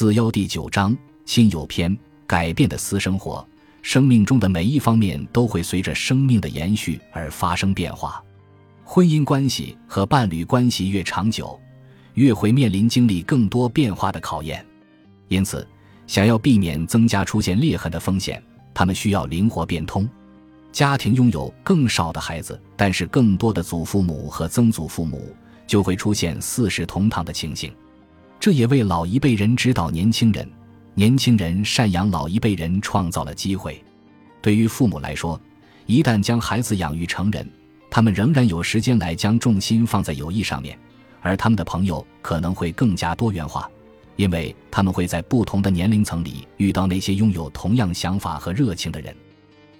四幺第九章亲友篇：改变的私生活。生命中的每一方面都会随着生命的延续而发生变化。婚姻关系和伴侣关系越长久，越会面临经历更多变化的考验。因此，想要避免增加出现裂痕的风险，他们需要灵活变通。家庭拥有更少的孩子，但是更多的祖父母和曾祖父母，就会出现四世同堂的情形。这也为老一辈人指导年轻人，年轻人赡养老一辈人创造了机会。对于父母来说，一旦将孩子养育成人，他们仍然有时间来将重心放在友谊上面，而他们的朋友可能会更加多元化，因为他们会在不同的年龄层里遇到那些拥有同样想法和热情的人。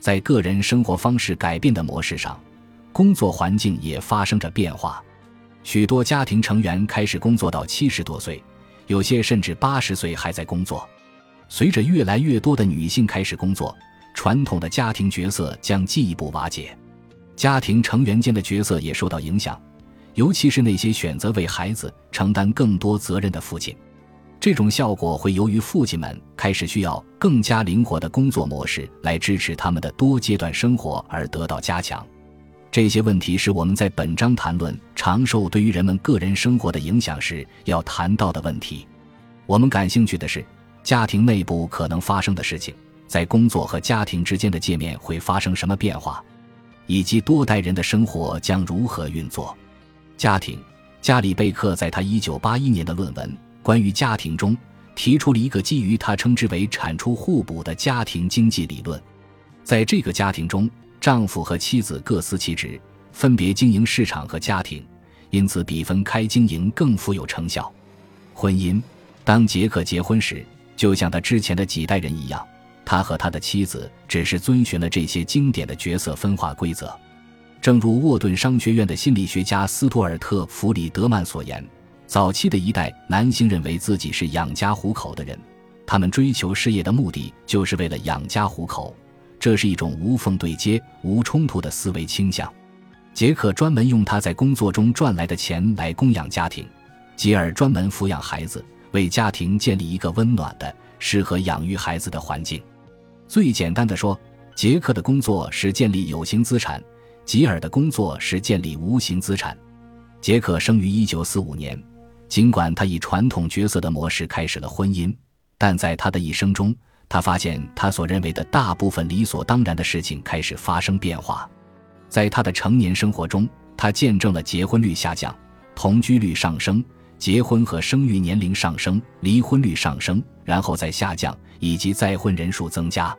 在个人生活方式改变的模式上，工作环境也发生着变化。许多家庭成员开始工作到七十多岁。有些甚至八十岁还在工作。随着越来越多的女性开始工作，传统的家庭角色将进一步瓦解，家庭成员间的角色也受到影响，尤其是那些选择为孩子承担更多责任的父亲。这种效果会由于父亲们开始需要更加灵活的工作模式来支持他们的多阶段生活而得到加强。这些问题是我们在本章谈论长寿对于人们个人生活的影响时要谈到的问题。我们感兴趣的是，家庭内部可能发生的事情，在工作和家庭之间的界面会发生什么变化，以及多代人的生活将如何运作。家庭，加里贝克在他1981年的论文《关于家庭》中提出了一个基于他称之为“产出互补”的家庭经济理论。在这个家庭中，丈夫和妻子各司其职，分别经营市场和家庭，因此比分开经营更富有成效。婚姻，当杰克结婚时，就像他之前的几代人一样，他和他的妻子只是遵循了这些经典的角色分化规则。正如沃顿商学院的心理学家斯图尔特·弗里德曼所言，早期的一代男性认为自己是养家糊口的人，他们追求事业的目的就是为了养家糊口。这是一种无缝对接、无冲突的思维倾向。杰克专门用他在工作中赚来的钱来供养家庭，吉尔专门抚养孩子，为家庭建立一个温暖的、适合养育孩子的环境。最简单的说，杰克的工作是建立有形资产，吉尔的工作是建立无形资产。杰克生于1945年，尽管他以传统角色的模式开始了婚姻，但在他的一生中。他发现，他所认为的大部分理所当然的事情开始发生变化。在他的成年生活中，他见证了结婚率下降、同居率上升、结婚和生育年龄上升、离婚率上升，然后再下降，以及再婚人数增加。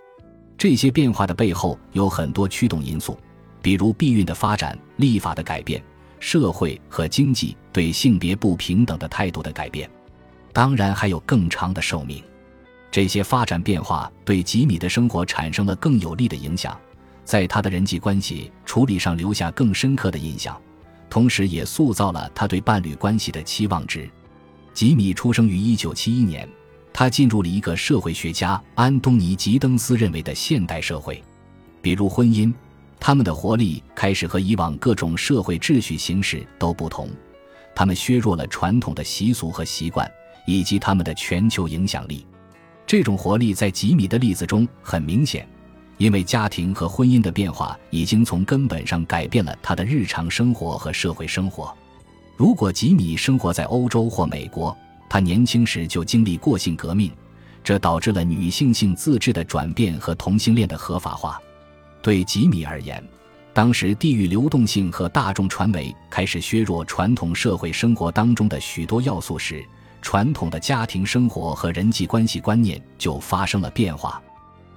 这些变化的背后有很多驱动因素，比如避孕的发展、立法的改变、社会和经济对性别不平等的态度的改变，当然还有更长的寿命。这些发展变化对吉米的生活产生了更有利的影响，在他的人际关系处理上留下更深刻的印象，同时也塑造了他对伴侣关系的期望值。吉米出生于1971年，他进入了一个社会学家安东尼·吉登斯认为的现代社会，比如婚姻，他们的活力开始和以往各种社会秩序形式都不同，他们削弱了传统的习俗和习惯，以及他们的全球影响力。这种活力在吉米的例子中很明显，因为家庭和婚姻的变化已经从根本上改变了他的日常生活和社会生活。如果吉米生活在欧洲或美国，他年轻时就经历过性革命，这导致了女性性自治的转变和同性恋的合法化。对吉米而言，当时地域流动性和大众传媒开始削弱传统社会生活当中的许多要素时。传统的家庭生活和人际关系观念就发生了变化。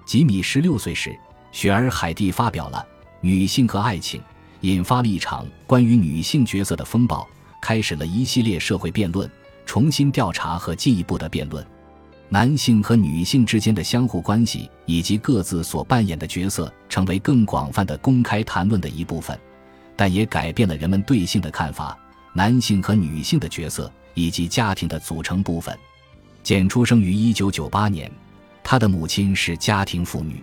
吉米十六岁时，雪儿·海蒂发表了《女性和爱情》，引发了一场关于女性角色的风暴，开始了一系列社会辩论、重新调查和进一步的辩论。男性和女性之间的相互关系以及各自所扮演的角色，成为更广泛的公开谈论的一部分，但也改变了人们对性的看法。男性和女性的角色。以及家庭的组成部分。简出生于一九九八年，他的母亲是家庭妇女，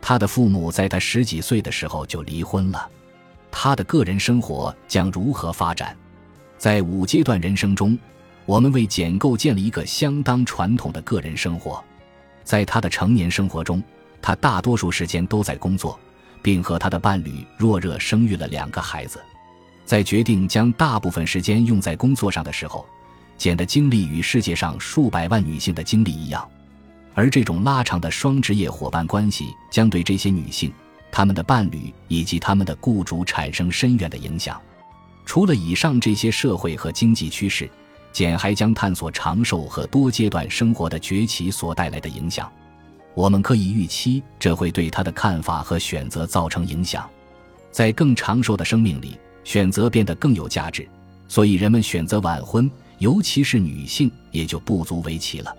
他的父母在他十几岁的时候就离婚了。他的个人生活将如何发展？在五阶段人生中，我们为简构建了一个相当传统的个人生活。在他的成年生活中，他大多数时间都在工作，并和他的伴侣若热生育了两个孩子。在决定将大部分时间用在工作上的时候，简的经历与世界上数百万女性的经历一样。而这种拉长的双职业伙伴关系将对这些女性、她们的伴侣以及他们的雇主产生深远的影响。除了以上这些社会和经济趋势，简还将探索长寿和多阶段生活的崛起所带来的影响。我们可以预期，这会对他的看法和选择造成影响。在更长寿的生命里，选择变得更有价值，所以人们选择晚婚，尤其是女性也就不足为奇了。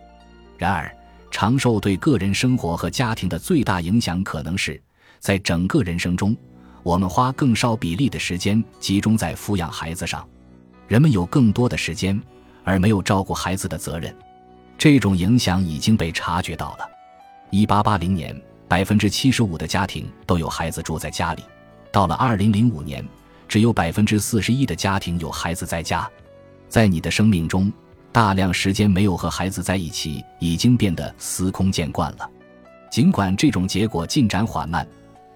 然而，长寿对个人生活和家庭的最大影响，可能是在整个人生中，我们花更少比例的时间集中在抚养孩子上，人们有更多的时间，而没有照顾孩子的责任。这种影响已经被察觉到了。一八八零年，百分之七十五的家庭都有孩子住在家里；到了二零零五年，只有百分之四十一的家庭有孩子在家。在你的生命中。大量时间没有和孩子在一起，已经变得司空见惯了。尽管这种结果进展缓慢，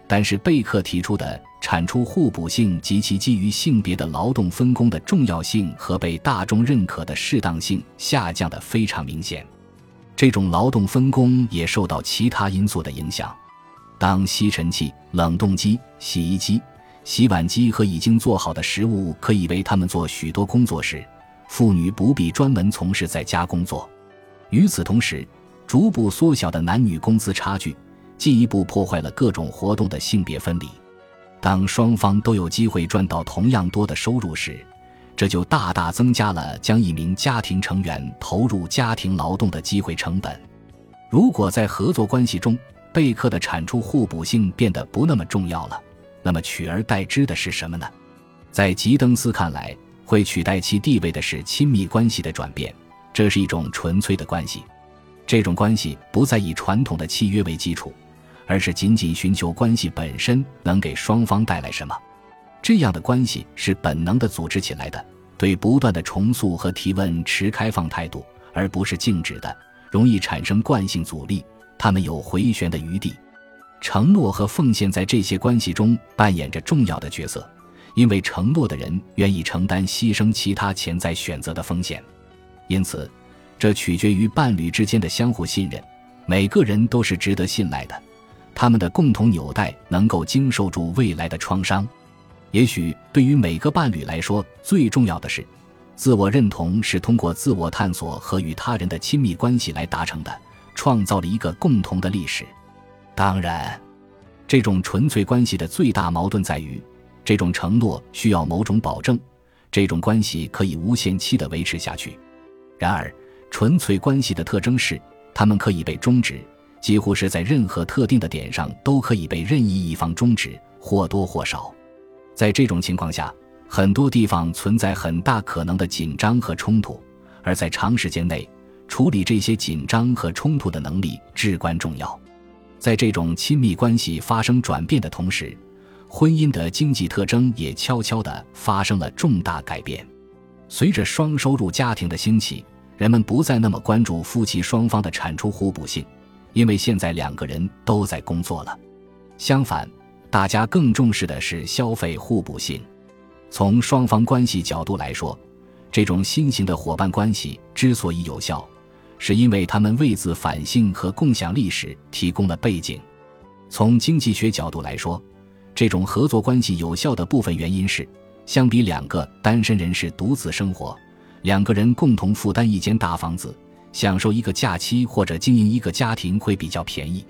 但是贝克提出的产出互补性及其基于性别的劳动分工的重要性和被大众认可的适当性下降的非常明显。这种劳动分工也受到其他因素的影响。当吸尘器、冷冻机、洗衣机、洗碗机和已经做好的食物可以为他们做许多工作时，妇女不必专门从事在家工作。与此同时，逐步缩小的男女工资差距，进一步破坏了各种活动的性别分离。当双方都有机会赚到同样多的收入时，这就大大增加了将一名家庭成员投入家庭劳动的机会成本。如果在合作关系中，贝克的产出互补性变得不那么重要了，那么取而代之的是什么呢？在吉登斯看来。会取代其地位的是亲密关系的转变，这是一种纯粹的关系。这种关系不再以传统的契约为基础，而是仅仅寻求关系本身能给双方带来什么。这样的关系是本能的组织起来的，对不断的重塑和提问持开放态度，而不是静止的，容易产生惯性阻力。他们有回旋的余地。承诺和奉献在这些关系中扮演着重要的角色。因为承诺的人愿意承担牺牲其他潜在选择的风险，因此，这取决于伴侣之间的相互信任。每个人都是值得信赖的，他们的共同纽带能够经受住未来的创伤。也许对于每个伴侣来说，最重要的是，自我认同是通过自我探索和与他人的亲密关系来达成的，创造了一个共同的历史。当然，这种纯粹关系的最大矛盾在于。这种承诺需要某种保证，这种关系可以无限期的维持下去。然而，纯粹关系的特征是，它们可以被终止，几乎是在任何特定的点上都可以被任意一方终止，或多或少。在这种情况下，很多地方存在很大可能的紧张和冲突，而在长时间内，处理这些紧张和冲突的能力至关重要。在这种亲密关系发生转变的同时。婚姻的经济特征也悄悄地发生了重大改变。随着双收入家庭的兴起，人们不再那么关注夫妻双方的产出互补性，因为现在两个人都在工作了。相反，大家更重视的是消费互补性。从双方关系角度来说，这种新型的伙伴关系之所以有效，是因为他们为自反性和共享历史提供了背景。从经济学角度来说，这种合作关系有效的部分原因是，相比两个单身人士独自生活，两个人共同负担一间大房子，享受一个假期或者经营一个家庭会比较便宜。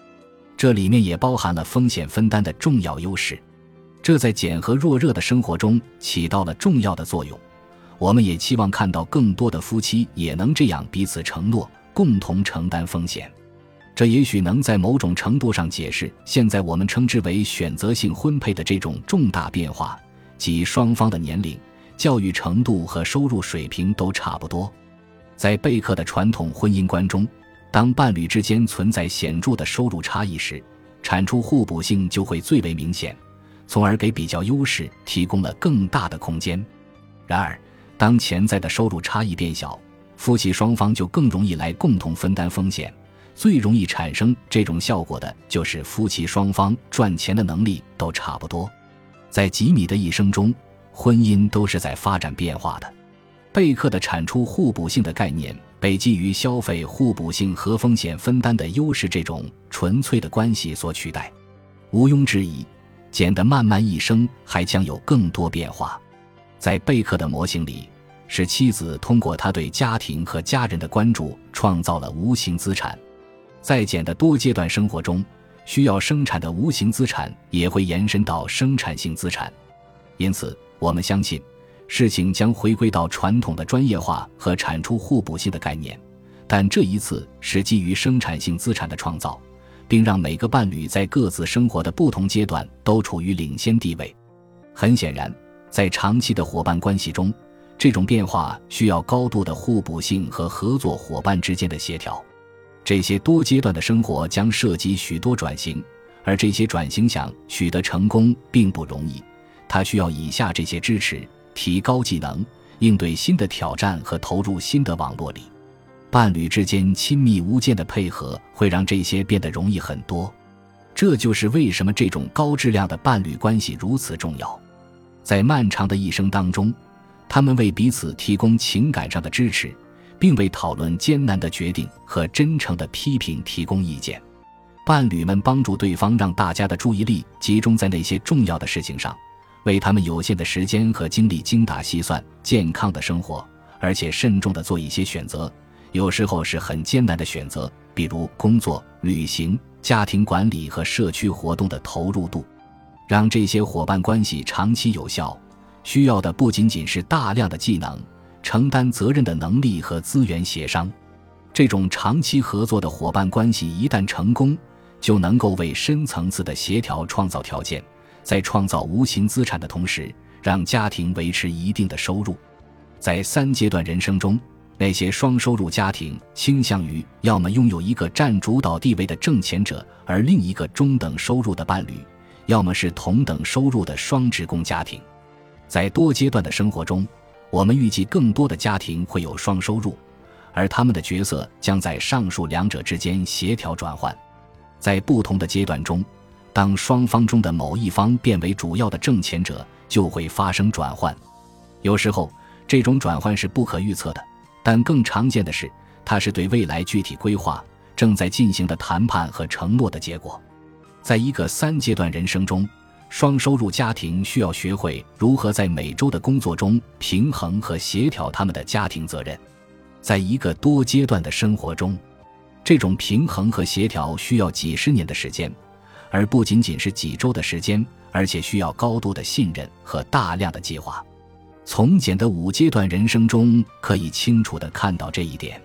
这里面也包含了风险分担的重要优势，这在简和弱热的生活中起到了重要的作用。我们也期望看到更多的夫妻也能这样彼此承诺，共同承担风险。这也许能在某种程度上解释现在我们称之为选择性婚配的这种重大变化，即双方的年龄、教育程度和收入水平都差不多。在贝克的传统婚姻观中，当伴侣之间存在显著的收入差异时，产出互补性就会最为明显，从而给比较优势提供了更大的空间。然而，当潜在的收入差异变小，夫妻双方就更容易来共同分担风险。最容易产生这种效果的就是夫妻双方赚钱的能力都差不多。在吉米的一生中，婚姻都是在发展变化的。贝克的产出互补性的概念被基于消费互补性和风险分担的优势这种纯粹的关系所取代。毋庸置疑，简的漫漫一生还将有更多变化。在贝克的模型里，是妻子通过他对家庭和家人的关注，创造了无形资产。在简的多阶段生活中，需要生产的无形资产也会延伸到生产性资产。因此，我们相信，事情将回归到传统的专业化和产出互补性的概念，但这一次是基于生产性资产的创造，并让每个伴侣在各自生活的不同阶段都处于领先地位。很显然，在长期的伙伴关系中，这种变化需要高度的互补性和合作伙伴之间的协调。这些多阶段的生活将涉及许多转型，而这些转型想取得成功并不容易。它需要以下这些支持：提高技能，应对新的挑战和投入新的网络里。伴侣之间亲密无间的配合会让这些变得容易很多。这就是为什么这种高质量的伴侣关系如此重要。在漫长的一生当中，他们为彼此提供情感上的支持。并为讨论艰难的决定和真诚的批评提供意见。伴侣们帮助对方，让大家的注意力集中在那些重要的事情上，为他们有限的时间和精力精打细算健康的生活，而且慎重地做一些选择。有时候是很艰难的选择，比如工作、旅行、家庭管理和社区活动的投入度。让这些伙伴关系长期有效，需要的不仅仅是大量的技能。承担责任的能力和资源协商，这种长期合作的伙伴关系一旦成功，就能够为深层次的协调创造条件，在创造无形资产的同时，让家庭维持一定的收入。在三阶段人生中，那些双收入家庭倾向于要么拥有一个占主导地位的挣钱者，而另一个中等收入的伴侣，要么是同等收入的双职工家庭。在多阶段的生活中。我们预计更多的家庭会有双收入，而他们的角色将在上述两者之间协调转换。在不同的阶段中，当双方中的某一方变为主要的挣钱者，就会发生转换。有时候，这种转换是不可预测的，但更常见的是，它是对未来具体规划、正在进行的谈判和承诺的结果。在一个三阶段人生中。双收入家庭需要学会如何在每周的工作中平衡和协调他们的家庭责任。在一个多阶段的生活中，这种平衡和协调需要几十年的时间，而不仅仅是几周的时间，而且需要高度的信任和大量的计划。从简的五阶段人生中可以清楚地看到这一点。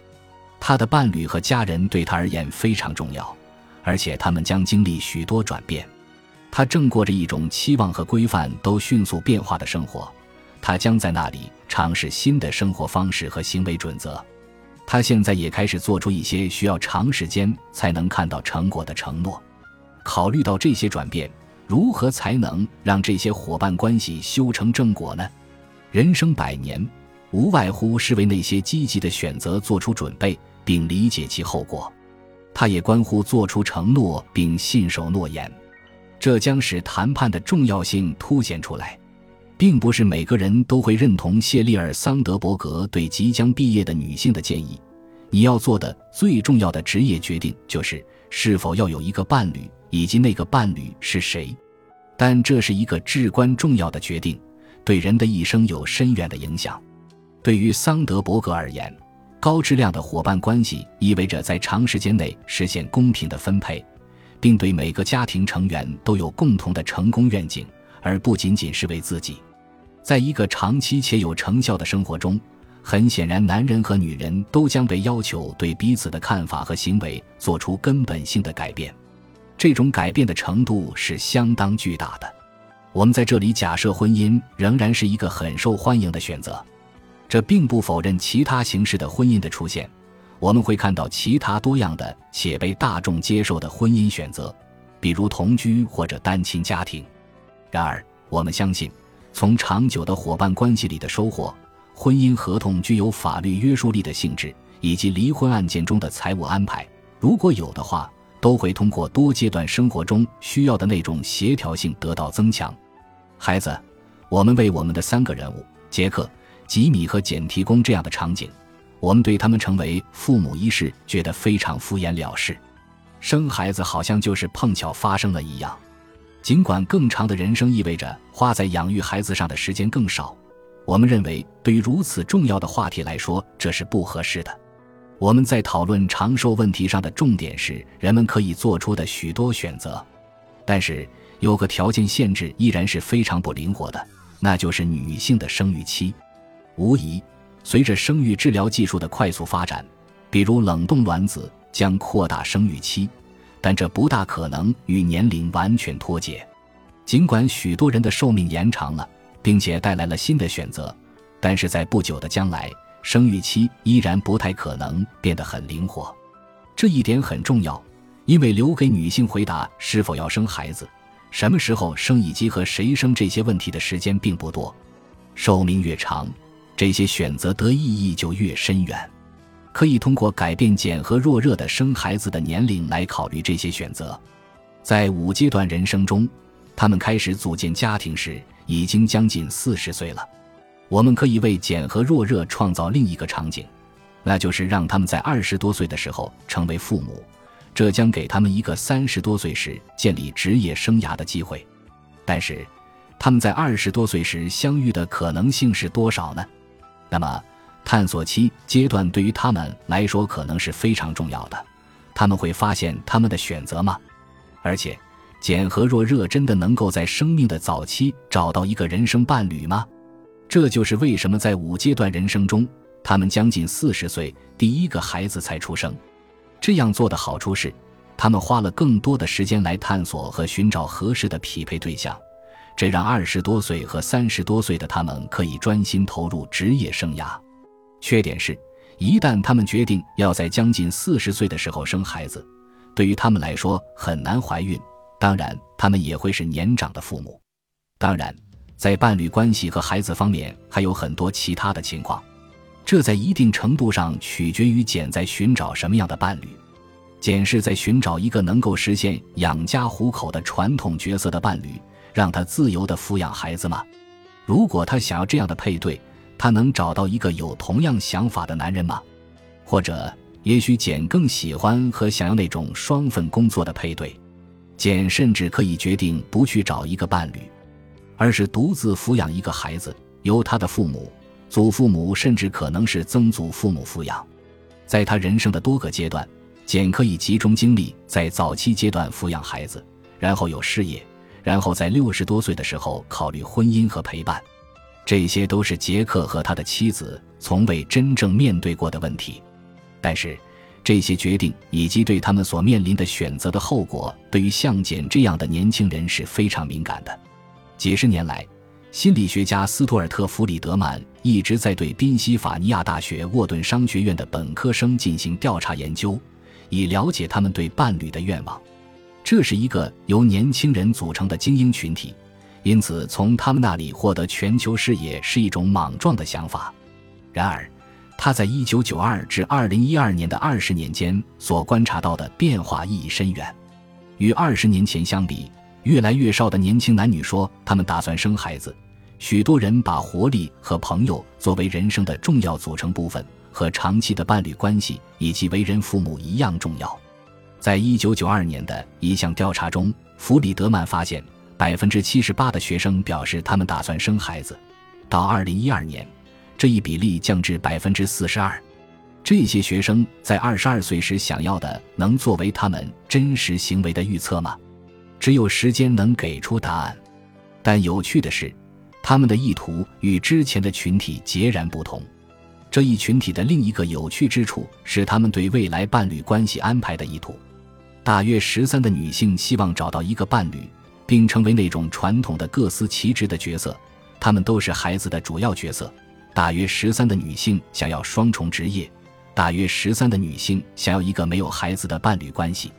他的伴侣和家人对他而言非常重要，而且他们将经历许多转变。他正过着一种期望和规范都迅速变化的生活，他将在那里尝试新的生活方式和行为准则。他现在也开始做出一些需要长时间才能看到成果的承诺。考虑到这些转变，如何才能让这些伙伴关系修成正果呢？人生百年，无外乎是为那些积极的选择做出准备，并理解其后果。它也关乎做出承诺并信守诺言。这将使谈判的重要性凸显出来，并不是每个人都会认同谢丽尔·桑德伯格对即将毕业的女性的建议。你要做的最重要的职业决定就是是否要有一个伴侣，以及那个伴侣是谁。但这是一个至关重要的决定，对人的一生有深远的影响。对于桑德伯格而言，高质量的伙伴关系意味着在长时间内实现公平的分配。并对每个家庭成员都有共同的成功愿景，而不仅仅是为自己。在一个长期且有成效的生活中，很显然，男人和女人都将被要求对彼此的看法和行为做出根本性的改变。这种改变的程度是相当巨大的。我们在这里假设婚姻仍然是一个很受欢迎的选择，这并不否认其他形式的婚姻的出现。我们会看到其他多样的且被大众接受的婚姻选择，比如同居或者单亲家庭。然而，我们相信，从长久的伙伴关系里的收获，婚姻合同具有法律约束力的性质，以及离婚案件中的财务安排，如果有的话，都会通过多阶段生活中需要的那种协调性得到增强。孩子，我们为我们的三个人物杰克、吉米和简提供这样的场景，我们对他们成为父母一事觉得非常敷衍了事。生孩子好像就是碰巧发生了一样，尽管更长的人生意味着花在养育孩子上的时间更少，我们认为对于如此重要的话题来说，这是不合适的。我们在讨论长寿问题上的重点是人们可以做出的许多选择，但是有个条件限制依然是非常不灵活的，那就是女性的生育期。无疑，随着生育治疗技术的快速发展，比如冷冻卵子将扩大生育期，但这不大可能与年龄完全脱节。尽管许多人的寿命延长了，并且带来了新的选择，但是在不久的将来。生育期依然不太可能变得很灵活，这一点很重要，因为留给女性回答是否要生孩子、什么时候生以及和谁生这些问题的时间并不多。寿命越长，这些选择得意义就越深远。可以通过改变减和弱热的生孩子的年龄来考虑这些选择。在五阶段人生中，他们开始组建家庭时已经将近四十岁了。我们可以为简和若热创造另一个场景，那就是让他们在二十多岁的时候成为父母，这将给他们一个三十多岁时建立职业生涯的机会。但是，他们在二十多岁时相遇的可能性是多少呢？那么，探索期阶段对于他们来说可能是非常重要的。他们会发现他们的选择吗？而且，简和若热真的能够在生命的早期找到一个人生伴侣吗？这就是为什么在五阶段人生中，他们将近四十岁，第一个孩子才出生。这样做的好处是，他们花了更多的时间来探索和寻找合适的匹配对象，这让二十多岁和三十多岁的他们可以专心投入职业生涯。缺点是，一旦他们决定要在将近四十岁的时候生孩子，对于他们来说很难怀孕。当然，他们也会是年长的父母。当然。在伴侣关系和孩子方面，还有很多其他的情况，这在一定程度上取决于简在寻找什么样的伴侣。简是在寻找一个能够实现养家糊口的传统角色的伴侣，让他自由地抚养孩子吗？如果他想要这样的配对，他能找到一个有同样想法的男人吗？或者，也许简更喜欢和想要那种双份工作的配对。简甚至可以决定不去找一个伴侣。而是独自抚养一个孩子，由他的父母、祖父母甚至可能是曾祖父母抚养。在他人生的多个阶段，简可以集中精力在早期阶段抚养孩子，然后有事业，然后在六十多岁的时候考虑婚姻和陪伴。这些都是杰克和他的妻子从未真正面对过的问题。但是，这些决定以及对他们所面临的选择的后果，对于像简这样的年轻人是非常敏感的。几十年来，心理学家斯图尔特·弗里德曼一直在对宾夕法尼亚大学沃顿商学院的本科生进行调查研究，以了解他们对伴侣的愿望。这是一个由年轻人组成的精英群体，因此从他们那里获得全球视野是一种莽撞的想法。然而，他在1992至2012年的二十年间所观察到的变化意义深远，与二十年前相比。越来越少的年轻男女说他们打算生孩子，许多人把活力和朋友作为人生的重要组成部分，和长期的伴侣关系以及为人父母一样重要。在一九九二年的一项调查中，弗里德曼发现，百分之七十八的学生表示他们打算生孩子。到二零一二年，这一比例降至百分之四十二。这些学生在二十二岁时想要的，能作为他们真实行为的预测吗？只有时间能给出答案，但有趣的是，他们的意图与之前的群体截然不同。这一群体的另一个有趣之处是他们对未来伴侣关系安排的意图。大约十三的女性希望找到一个伴侣，并成为那种传统的各司其职的角色，她们都是孩子的主要角色。大约十三的女性想要双重职业，大约十三的女性想要一个没有孩子的伴侣关系。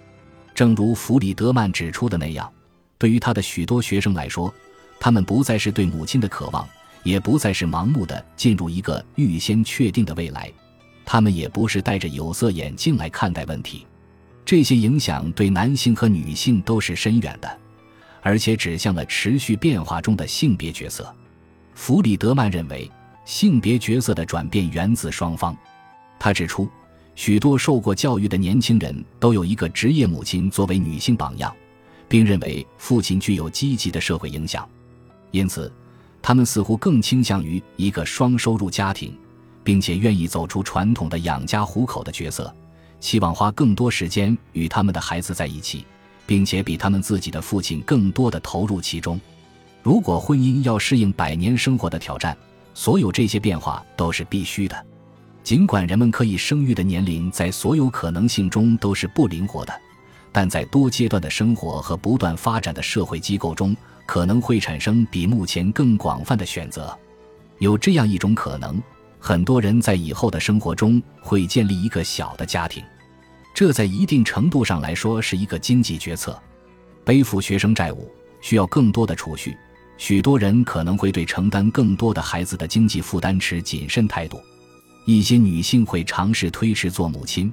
正如弗里德曼指出的那样，对于他的许多学生来说，他们不再是对母亲的渴望，也不再是盲目的进入一个预先确定的未来，他们也不是戴着有色眼镜来看待问题。这些影响对男性和女性都是深远的，而且指向了持续变化中的性别角色。弗里德曼认为，性别角色的转变源自双方。他指出，许多受过教育的年轻人都有一个职业母亲作为女性榜样，并认为父亲具有积极的社会影响，因此，他们似乎更倾向于一个双收入家庭，并且愿意走出传统的养家糊口的角色。希望花更多时间与他们的孩子在一起，并且比他们自己的父亲更多的投入其中。如果婚姻要适应百年生活的挑战，所有这些变化都是必须的。尽管人们可以生育的年龄在所有可能性中都是不灵活的，但在多阶段的生活和不断发展的社会机构中，可能会产生比目前更广泛的选择。有这样一种可能。很多人在以后的生活中会建立一个小的家庭，这在一定程度上来说是一个经济决策。背负学生债务需要更多的储蓄，许多人可能会对承担更多的孩子的经济负担持谨慎态度。一些女性会尝试推迟做母亲，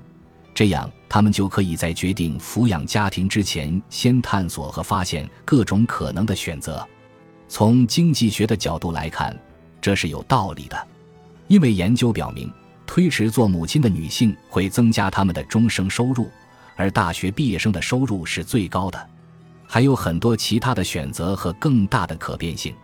这样她们就可以在决定抚养家庭之前先探索和发现各种可能的选择。从经济学的角度来看，这是有道理的。因为研究表明，推迟做母亲的女性会增加她们的终生收入，而大学毕业生的收入是最高的。还有很多其他的选择和更大的可变性。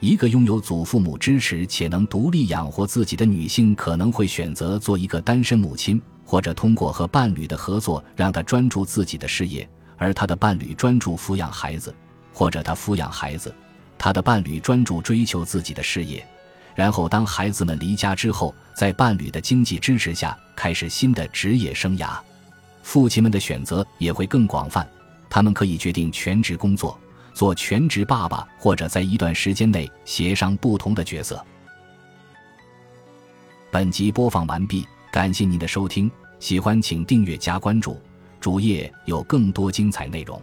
一个拥有祖父母支持且能独立养活自己的女性，可能会选择做一个单身母亲，或者通过和伴侣的合作，让她专注自己的事业，而她的伴侣专注抚养孩子；或者她抚养孩子，她的伴侣专注追求自己的事业。然后，当孩子们离家之后，在伴侣的经济支持下，开始新的职业生涯。父亲们的选择也会更广泛，他们可以决定全职工作，做全职爸爸，或者在一段时间内协商不同的角色。本集播放完毕，感谢您的收听，喜欢请订阅加关注，主页有更多精彩内容。